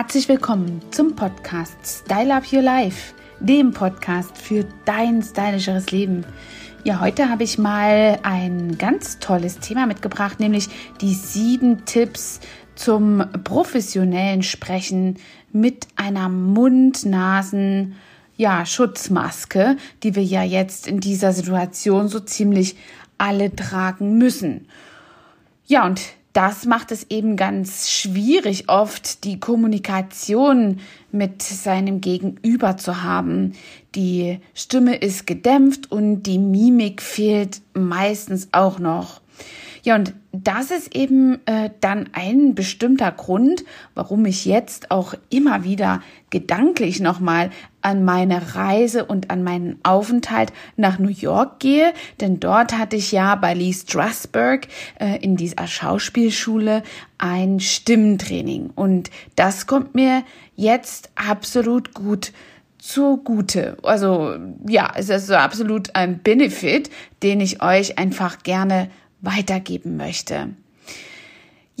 Herzlich willkommen zum Podcast Style Up Your Life, dem Podcast für dein stylischeres Leben. Ja, heute habe ich mal ein ganz tolles Thema mitgebracht, nämlich die sieben Tipps zum professionellen Sprechen mit einer Mund-Nasen- ja, Schutzmaske, die wir ja jetzt in dieser Situation so ziemlich alle tragen müssen. Ja, und das macht es eben ganz schwierig, oft die Kommunikation mit seinem Gegenüber zu haben. Die Stimme ist gedämpft und die Mimik fehlt meistens auch noch. Ja, und das ist eben äh, dann ein bestimmter Grund, warum ich jetzt auch immer wieder gedanklich nochmal an meine Reise und an meinen Aufenthalt nach New York gehe, denn dort hatte ich ja bei Lee Strasberg äh, in dieser Schauspielschule ein Stimmtraining und das kommt mir jetzt absolut gut zugute. Also ja, es ist so absolut ein Benefit, den ich euch einfach gerne weitergeben möchte.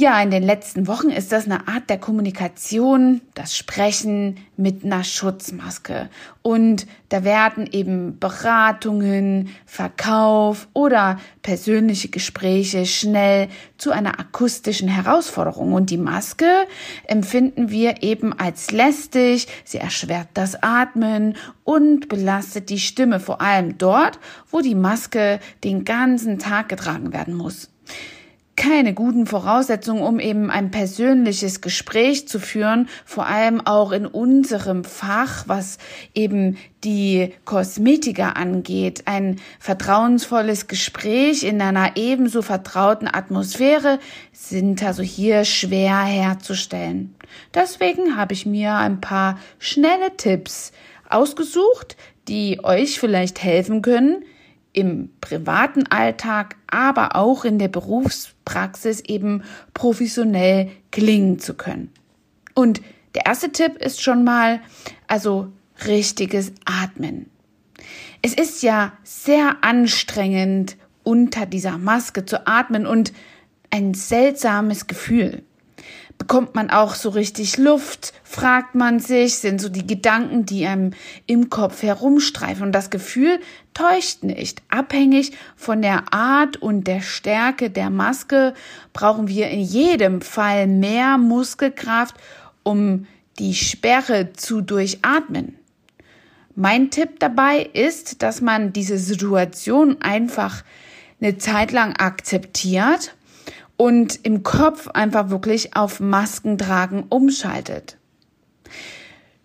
Ja, in den letzten Wochen ist das eine Art der Kommunikation, das Sprechen mit einer Schutzmaske. Und da werden eben Beratungen, Verkauf oder persönliche Gespräche schnell zu einer akustischen Herausforderung. Und die Maske empfinden wir eben als lästig, sie erschwert das Atmen und belastet die Stimme, vor allem dort, wo die Maske den ganzen Tag getragen werden muss keine guten Voraussetzungen, um eben ein persönliches Gespräch zu führen, vor allem auch in unserem Fach, was eben die Kosmetiker angeht. Ein vertrauensvolles Gespräch in einer ebenso vertrauten Atmosphäre sind also hier schwer herzustellen. Deswegen habe ich mir ein paar schnelle Tipps ausgesucht, die euch vielleicht helfen können, im privaten Alltag, aber auch in der Berufspraxis eben professionell klingen zu können. Und der erste Tipp ist schon mal, also richtiges Atmen. Es ist ja sehr anstrengend, unter dieser Maske zu atmen und ein seltsames Gefühl bekommt man auch so richtig Luft, fragt man sich, sind so die Gedanken, die einem im Kopf herumstreifen. Und das Gefühl täuscht nicht. Abhängig von der Art und der Stärke der Maske brauchen wir in jedem Fall mehr Muskelkraft, um die Sperre zu durchatmen. Mein Tipp dabei ist, dass man diese Situation einfach eine Zeit lang akzeptiert und im Kopf einfach wirklich auf Maskentragen umschaltet.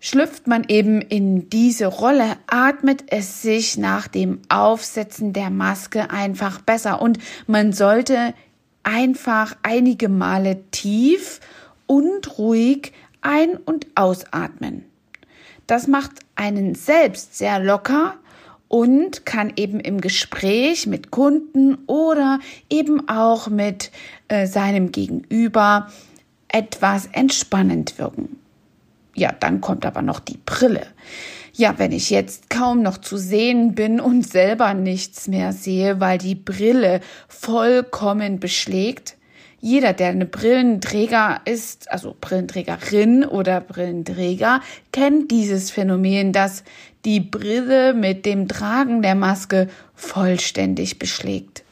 Schlüpft man eben in diese Rolle, atmet es sich nach dem Aufsetzen der Maske einfach besser und man sollte einfach einige Male tief und ruhig ein- und ausatmen. Das macht einen selbst sehr locker und kann eben im Gespräch mit Kunden oder eben auch mit äh, seinem Gegenüber etwas entspannend wirken. Ja, dann kommt aber noch die Brille. Ja, wenn ich jetzt kaum noch zu sehen bin und selber nichts mehr sehe, weil die Brille vollkommen beschlägt, jeder, der eine Brillenträger ist, also Brillenträgerin oder Brillenträger, kennt dieses Phänomen, dass die Brille mit dem Tragen der Maske vollständig beschlägt.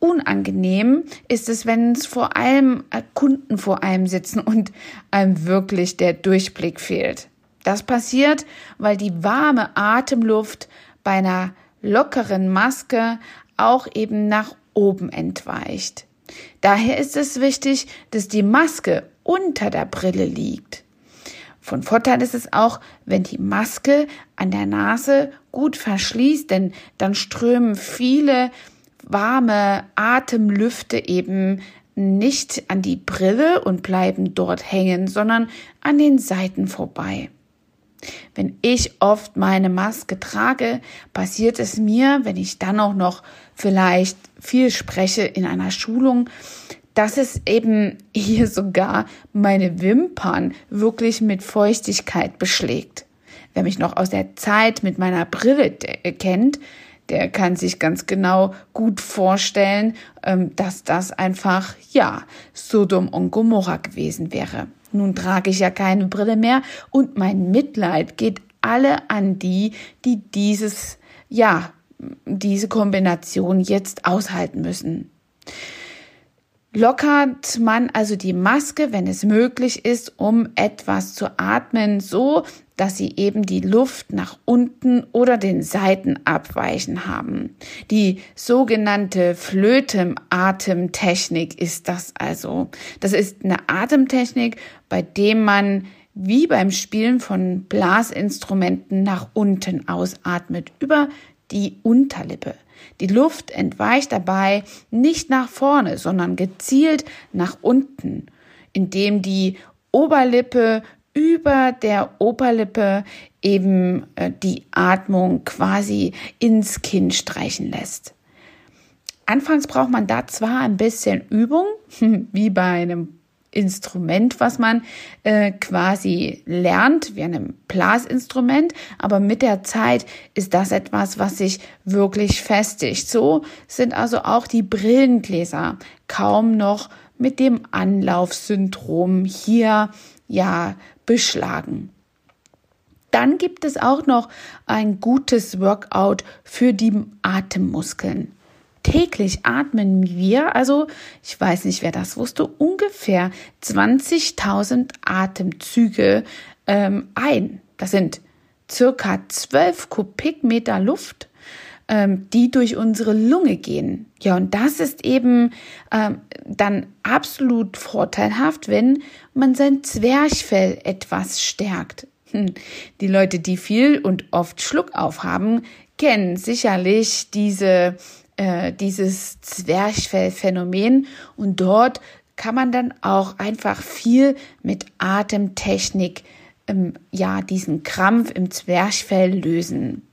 Unangenehm ist es, wenn es vor allem äh, Kunden vor einem sitzen und einem wirklich der Durchblick fehlt. Das passiert, weil die warme Atemluft bei einer lockeren Maske auch eben nach oben entweicht. Daher ist es wichtig, dass die Maske unter der Brille liegt. Von Vorteil ist es auch, wenn die Maske an der Nase gut verschließt, denn dann strömen viele warme Atemlüfte eben nicht an die Brille und bleiben dort hängen, sondern an den Seiten vorbei. Wenn ich oft meine Maske trage, passiert es mir, wenn ich dann auch noch vielleicht viel spreche in einer Schulung, dass es eben hier sogar meine Wimpern wirklich mit Feuchtigkeit beschlägt. Wer mich noch aus der Zeit mit meiner Brille kennt, der kann sich ganz genau gut vorstellen, ähm, dass das einfach, ja, Sodom und Gomorra gewesen wäre. Nun trage ich ja keine Brille mehr und mein Mitleid geht alle an die, die dieses, ja, diese Kombination jetzt aushalten müssen. Lockert man also die Maske, wenn es möglich ist, um etwas zu atmen, so dass sie eben die Luft nach unten oder den Seiten abweichen haben. Die sogenannte Flötenatemtechnik ist das also. Das ist eine Atemtechnik, bei dem man wie beim Spielen von Blasinstrumenten nach unten ausatmet über die Unterlippe. Die Luft entweicht dabei nicht nach vorne, sondern gezielt nach unten, indem die Oberlippe über der Oberlippe eben äh, die Atmung quasi ins Kinn streichen lässt. Anfangs braucht man da zwar ein bisschen Übung, wie bei einem Instrument, was man äh, quasi lernt, wie einem Blasinstrument, aber mit der Zeit ist das etwas, was sich wirklich festigt. So sind also auch die Brillengläser kaum noch mit dem Anlaufsyndrom hier ja beschlagen. Dann gibt es auch noch ein gutes Workout für die Atemmuskeln. Täglich atmen wir, also ich weiß nicht, wer das wusste, ungefähr 20.000 Atemzüge ähm, ein. Das sind circa 12 Kubikmeter Luft, ähm, die durch unsere Lunge gehen. Ja, und das ist eben ähm, dann absolut vorteilhaft, wenn man sein Zwerchfell etwas stärkt. Hm. Die Leute, die viel und oft Schluck aufhaben, kennen sicherlich diese, äh, dieses Zwerchfellphänomen und dort kann man dann auch einfach viel mit Atemtechnik ähm, ja diesen Krampf im Zwerchfell lösen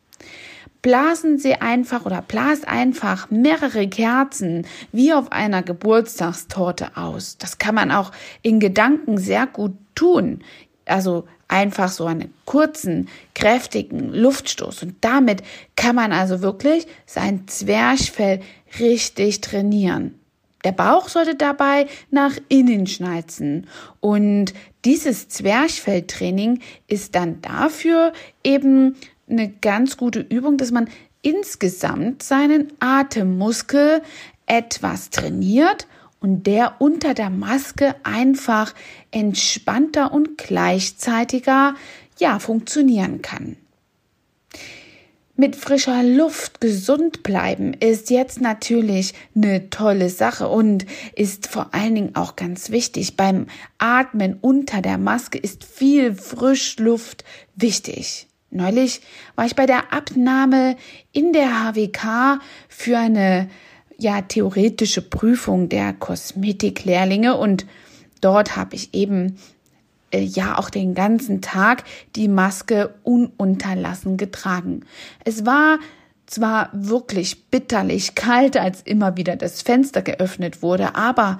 blasen Sie einfach oder blas einfach mehrere Kerzen wie auf einer Geburtstagstorte aus. Das kann man auch in Gedanken sehr gut tun. Also einfach so einen kurzen, kräftigen Luftstoß. Und damit kann man also wirklich sein Zwerchfell richtig trainieren. Der Bauch sollte dabei nach innen schnalzen. Und dieses Zwerchfelltraining ist dann dafür eben eine ganz gute Übung, dass man insgesamt seinen Atemmuskel etwas trainiert und der unter der Maske einfach entspannter und gleichzeitiger ja funktionieren kann. Mit frischer Luft gesund bleiben ist jetzt natürlich eine tolle Sache und ist vor allen Dingen auch ganz wichtig. Beim Atmen unter der Maske ist viel Frischluft wichtig. Neulich war ich bei der Abnahme in der HWK für eine ja theoretische Prüfung der Kosmetiklehrlinge und dort habe ich eben äh, ja auch den ganzen Tag die Maske ununterlassen getragen. Es war zwar wirklich bitterlich kalt, als immer wieder das Fenster geöffnet wurde, aber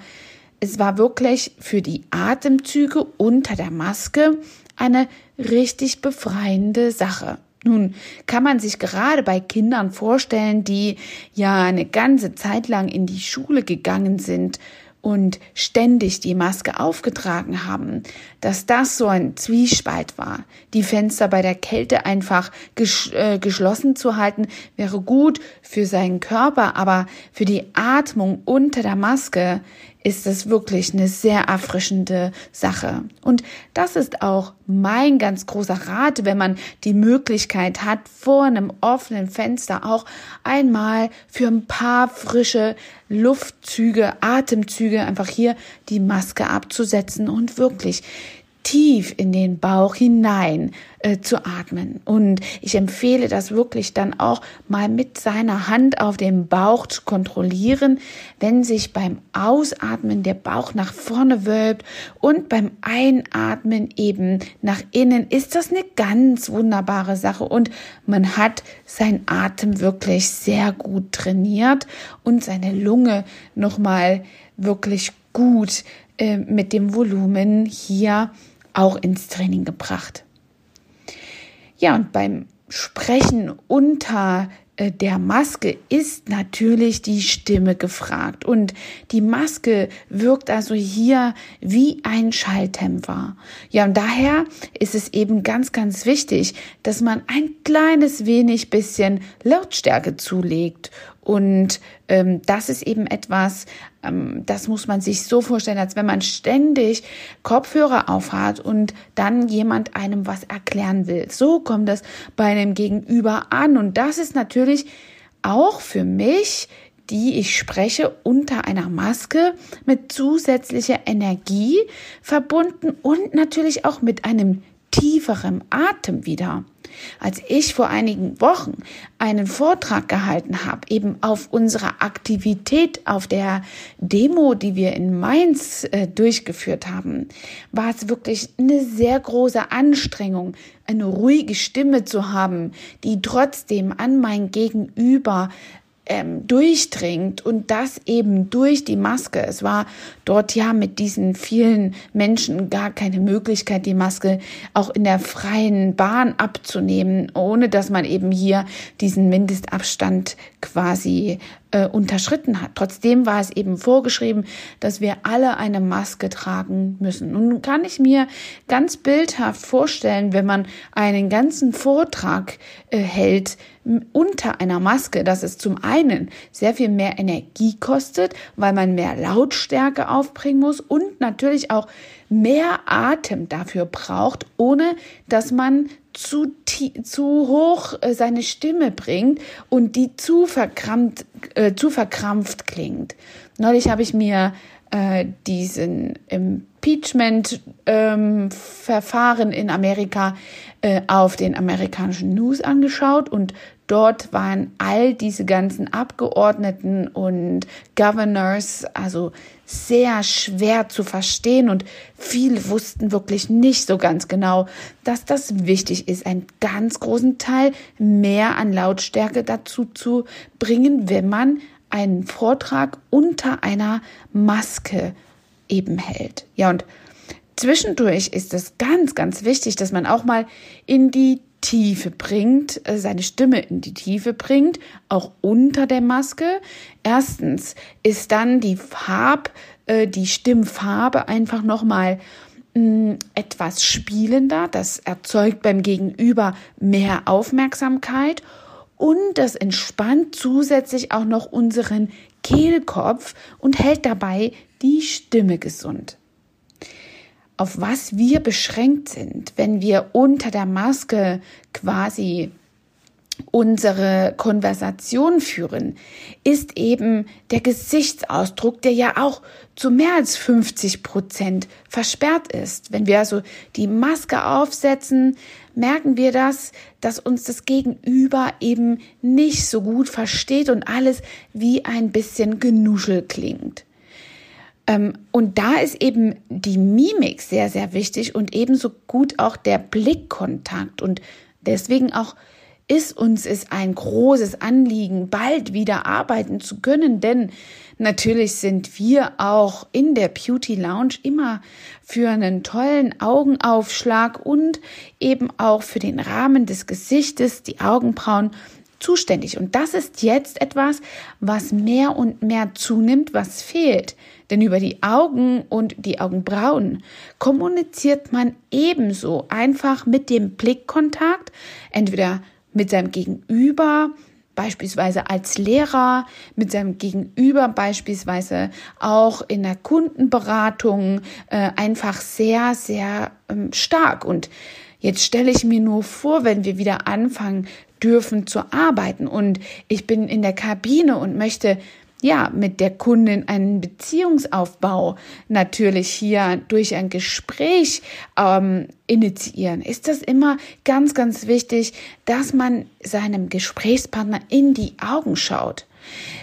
es war wirklich für die Atemzüge unter der Maske eine richtig befreiende Sache. Nun kann man sich gerade bei Kindern vorstellen, die ja eine ganze Zeit lang in die Schule gegangen sind und ständig die Maske aufgetragen haben, dass das so ein Zwiespalt war. Die Fenster bei der Kälte einfach ges äh, geschlossen zu halten, wäre gut für seinen Körper, aber für die Atmung unter der Maske ist es wirklich eine sehr erfrischende Sache. Und das ist auch mein ganz großer Rat, wenn man die Möglichkeit hat, vor einem offenen Fenster auch einmal für ein paar frische Luftzüge, Atemzüge einfach hier die Maske abzusetzen und wirklich tief in den Bauch hinein äh, zu atmen. Und ich empfehle das wirklich dann auch mal mit seiner Hand auf dem Bauch zu kontrollieren, wenn sich beim Ausatmen der Bauch nach vorne wölbt und beim Einatmen eben nach innen, ist das eine ganz wunderbare Sache und man hat sein Atem wirklich sehr gut trainiert und seine Lunge nochmal wirklich gut äh, mit dem Volumen hier auch ins Training gebracht. Ja, und beim Sprechen unter äh, der Maske ist natürlich die Stimme gefragt. Und die Maske wirkt also hier wie ein Schalltempfer. Ja, und daher ist es eben ganz, ganz wichtig, dass man ein kleines wenig bisschen Lautstärke zulegt und ähm, das ist eben etwas, ähm, das muss man sich so vorstellen, als wenn man ständig Kopfhörer aufhat und dann jemand einem was erklären will. So kommt das bei einem Gegenüber an. Und das ist natürlich auch für mich die ich spreche, unter einer Maske mit zusätzlicher Energie verbunden und natürlich auch mit einem tieferem Atem wieder. Als ich vor einigen Wochen einen Vortrag gehalten habe, eben auf unserer Aktivität auf der Demo, die wir in Mainz äh, durchgeführt haben, war es wirklich eine sehr große Anstrengung, eine ruhige Stimme zu haben, die trotzdem an mein Gegenüber ähm, durchdringt und das eben durch die Maske. Es war dort ja mit diesen vielen Menschen gar keine Möglichkeit, die Maske auch in der freien Bahn abzunehmen, ohne dass man eben hier diesen Mindestabstand quasi äh, unterschritten hat. Trotzdem war es eben vorgeschrieben, dass wir alle eine Maske tragen müssen. Nun kann ich mir ganz bildhaft vorstellen, wenn man einen ganzen Vortrag äh, hält unter einer Maske, dass es zum einen sehr viel mehr Energie kostet, weil man mehr Lautstärke aufbringen muss und natürlich auch mehr Atem dafür braucht, ohne dass man zu, zu hoch äh, seine Stimme bringt und die zu verkrampft, äh, zu verkrampft klingt. Neulich habe ich mir äh, diesen Impeachment-Verfahren ähm, in Amerika äh, auf den amerikanischen News angeschaut und Dort waren all diese ganzen Abgeordneten und Governors also sehr schwer zu verstehen und viele wussten wirklich nicht so ganz genau, dass das wichtig ist, einen ganz großen Teil mehr an Lautstärke dazu zu bringen, wenn man einen Vortrag unter einer Maske eben hält. Ja, und zwischendurch ist es ganz, ganz wichtig, dass man auch mal in die Tiefe bringt, äh, seine Stimme in die Tiefe bringt, auch unter der Maske. Erstens ist dann die Farb, äh, die Stimmfarbe einfach nochmal mm, etwas spielender. Das erzeugt beim Gegenüber mehr Aufmerksamkeit und das entspannt zusätzlich auch noch unseren Kehlkopf und hält dabei die Stimme gesund auf was wir beschränkt sind, wenn wir unter der Maske quasi unsere Konversation führen, ist eben der Gesichtsausdruck, der ja auch zu mehr als 50 Prozent versperrt ist. Wenn wir also die Maske aufsetzen, merken wir das, dass uns das Gegenüber eben nicht so gut versteht und alles wie ein bisschen genuschel klingt. Ähm, und da ist eben die Mimik sehr, sehr wichtig und ebenso gut auch der Blickkontakt. Und deswegen auch ist uns es ein großes Anliegen, bald wieder arbeiten zu können, denn natürlich sind wir auch in der Beauty Lounge immer für einen tollen Augenaufschlag und eben auch für den Rahmen des Gesichtes, die Augenbrauen zuständig. Und das ist jetzt etwas, was mehr und mehr zunimmt, was fehlt. Denn über die Augen und die Augenbrauen kommuniziert man ebenso einfach mit dem Blickkontakt, entweder mit seinem Gegenüber, beispielsweise als Lehrer, mit seinem Gegenüber beispielsweise auch in der Kundenberatung äh, einfach sehr, sehr ähm, stark. Und jetzt stelle ich mir nur vor, wenn wir wieder anfangen dürfen zu arbeiten und ich bin in der Kabine und möchte ja, mit der Kundin einen Beziehungsaufbau natürlich hier durch ein Gespräch ähm, initiieren, ist das immer ganz, ganz wichtig, dass man seinem Gesprächspartner in die Augen schaut.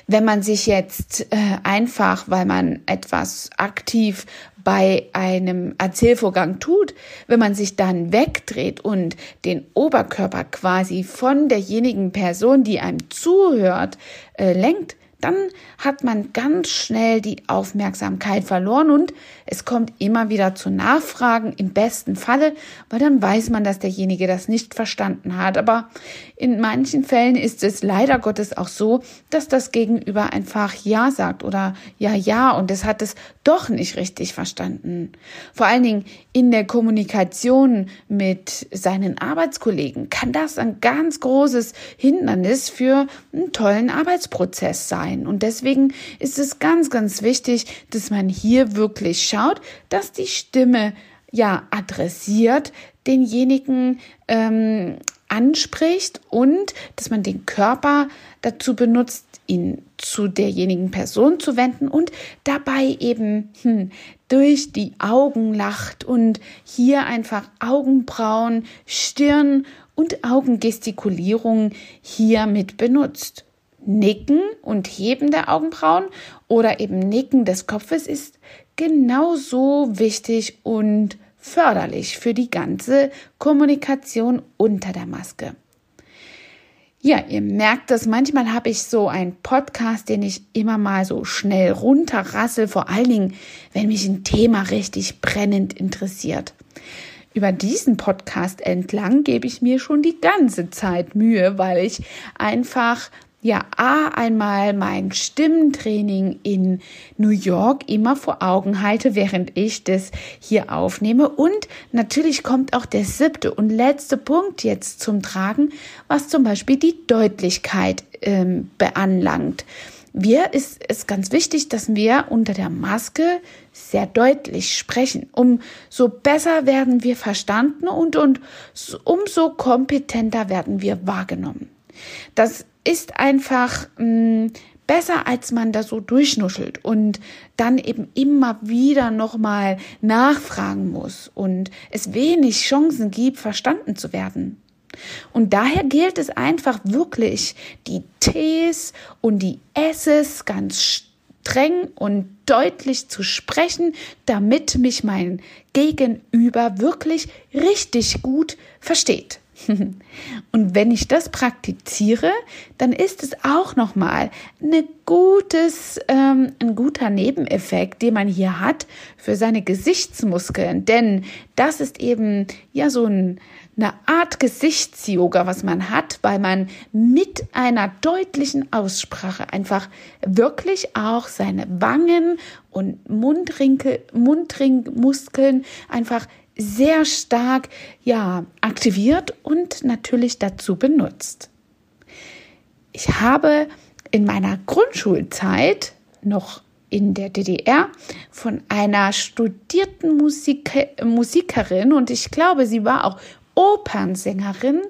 Wenn man sich jetzt äh, einfach, weil man etwas aktiv bei einem Erzählvorgang tut, wenn man sich dann wegdreht und den Oberkörper quasi von derjenigen Person, die einem zuhört, äh, lenkt, dann hat man ganz schnell die Aufmerksamkeit verloren und es kommt immer wieder zu Nachfragen im besten Falle, weil dann weiß man, dass derjenige das nicht verstanden hat. Aber in manchen Fällen ist es leider Gottes auch so, dass das Gegenüber einfach Ja sagt oder Ja, ja und es hat es doch nicht richtig verstanden. Vor allen Dingen in der Kommunikation mit seinen Arbeitskollegen kann das ein ganz großes Hindernis für einen tollen Arbeitsprozess sein. Und deswegen ist es ganz, ganz wichtig, dass man hier wirklich schaut, dass die Stimme ja adressiert denjenigen ähm, anspricht und dass man den Körper dazu benutzt, ihn zu derjenigen Person zu wenden und dabei eben hm, durch die Augen lacht und hier einfach Augenbrauen, Stirn und Augengestikulierung hier mit benutzt. Nicken und Heben der Augenbrauen oder eben Nicken des Kopfes ist genauso wichtig und förderlich für die ganze Kommunikation unter der Maske. Ja, ihr merkt das, manchmal habe ich so einen Podcast, den ich immer mal so schnell runterrassel, vor allen Dingen, wenn mich ein Thema richtig brennend interessiert. Über diesen Podcast entlang gebe ich mir schon die ganze Zeit Mühe, weil ich einfach ja, A, einmal mein Stimmtraining in New York immer vor Augen halte, während ich das hier aufnehme. Und natürlich kommt auch der siebte und letzte Punkt jetzt zum Tragen, was zum Beispiel die Deutlichkeit ähm, beanlangt. Wir ist es ganz wichtig, dass wir unter der Maske sehr deutlich sprechen. Umso besser werden wir verstanden und, und umso kompetenter werden wir wahrgenommen. Das ist einfach mh, mm, besser, als man da so durchnuschelt und dann eben immer wieder nochmal nachfragen muss und es wenig Chancen gibt, verstanden zu werden. Und daher gilt es einfach wirklich, die Ts und die S's ganz streng und deutlich zu sprechen, damit mich mein Gegenüber wirklich richtig gut versteht. Und wenn ich das praktiziere, dann ist es auch nochmal eine gutes, ähm, ein guter Nebeneffekt, den man hier hat für seine Gesichtsmuskeln. Denn das ist eben ja so ein, eine Art Gesichtsyoga, was man hat, weil man mit einer deutlichen Aussprache einfach wirklich auch seine Wangen und Mundrinkel, Mundringmuskeln einfach sehr stark ja aktiviert und natürlich dazu benutzt. Ich habe in meiner Grundschulzeit noch in der DDR von einer studierten Musik Musikerin und ich glaube, sie war auch Opernsängerin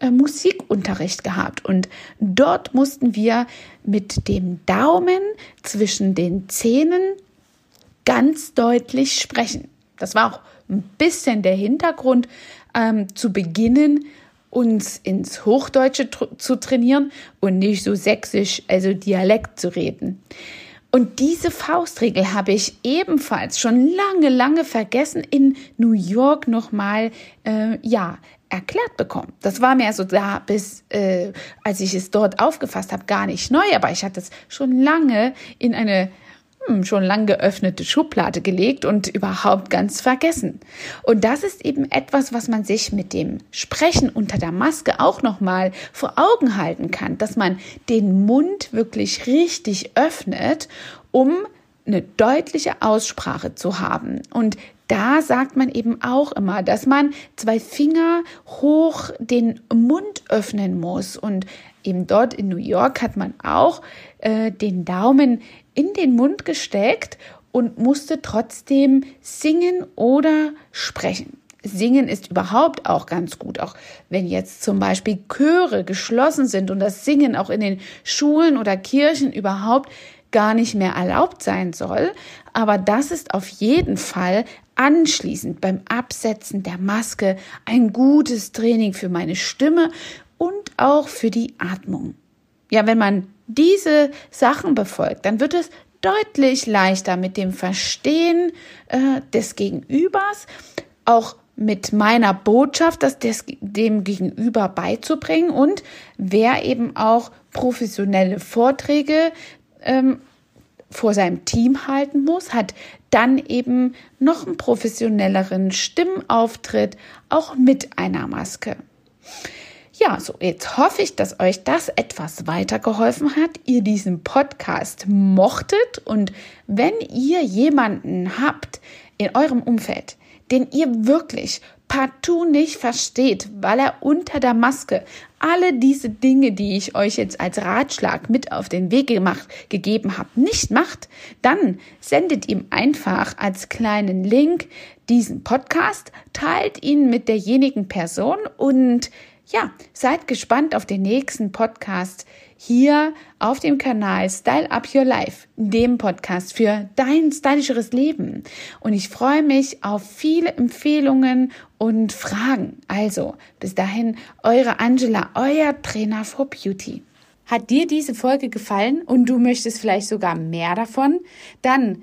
äh, Musikunterricht gehabt und dort mussten wir mit dem Daumen zwischen den Zähnen ganz deutlich sprechen. Das war auch ein bisschen der Hintergrund, ähm, zu beginnen, uns ins Hochdeutsche zu trainieren und nicht so sächsisch, also Dialekt zu reden. Und diese Faustregel habe ich ebenfalls schon lange, lange vergessen in New York nochmal, äh, ja, erklärt bekommen. Das war mir so da bis, äh, als ich es dort aufgefasst habe, gar nicht neu, aber ich hatte es schon lange in eine hm, schon lang geöffnete Schublade gelegt und überhaupt ganz vergessen. Und das ist eben etwas, was man sich mit dem Sprechen unter der Maske auch nochmal vor Augen halten kann, dass man den Mund wirklich richtig öffnet, um eine deutliche Aussprache zu haben. Und da sagt man eben auch immer, dass man zwei Finger hoch den Mund öffnen muss. Und eben dort in New York hat man auch äh, den Daumen in den Mund gesteckt und musste trotzdem singen oder sprechen. Singen ist überhaupt auch ganz gut, auch wenn jetzt zum Beispiel Chöre geschlossen sind und das Singen auch in den Schulen oder Kirchen überhaupt gar nicht mehr erlaubt sein soll. Aber das ist auf jeden Fall anschließend beim Absetzen der Maske ein gutes Training für meine Stimme und auch für die Atmung. Ja, wenn man diese Sachen befolgt, dann wird es deutlich leichter mit dem Verstehen äh, des Gegenübers, auch mit meiner Botschaft, das des, dem Gegenüber beizubringen und wer eben auch professionelle Vorträge ähm, vor seinem Team halten muss, hat dann eben noch einen professionelleren Stimmauftritt, auch mit einer Maske. Ja, so jetzt hoffe ich, dass euch das etwas weitergeholfen hat, ihr diesen Podcast mochtet und wenn ihr jemanden habt in eurem Umfeld, den ihr wirklich partout nicht versteht, weil er unter der Maske alle diese Dinge, die ich euch jetzt als Ratschlag mit auf den Weg gemacht, gegeben habe, nicht macht, dann sendet ihm einfach als kleinen Link diesen Podcast, teilt ihn mit derjenigen Person und ja, seid gespannt auf den nächsten Podcast hier auf dem Kanal Style Up Your Life, dem Podcast für dein stylischeres Leben. Und ich freue mich auf viele Empfehlungen und Fragen. Also, bis dahin, eure Angela, euer Trainer for Beauty. Hat dir diese Folge gefallen und du möchtest vielleicht sogar mehr davon? Dann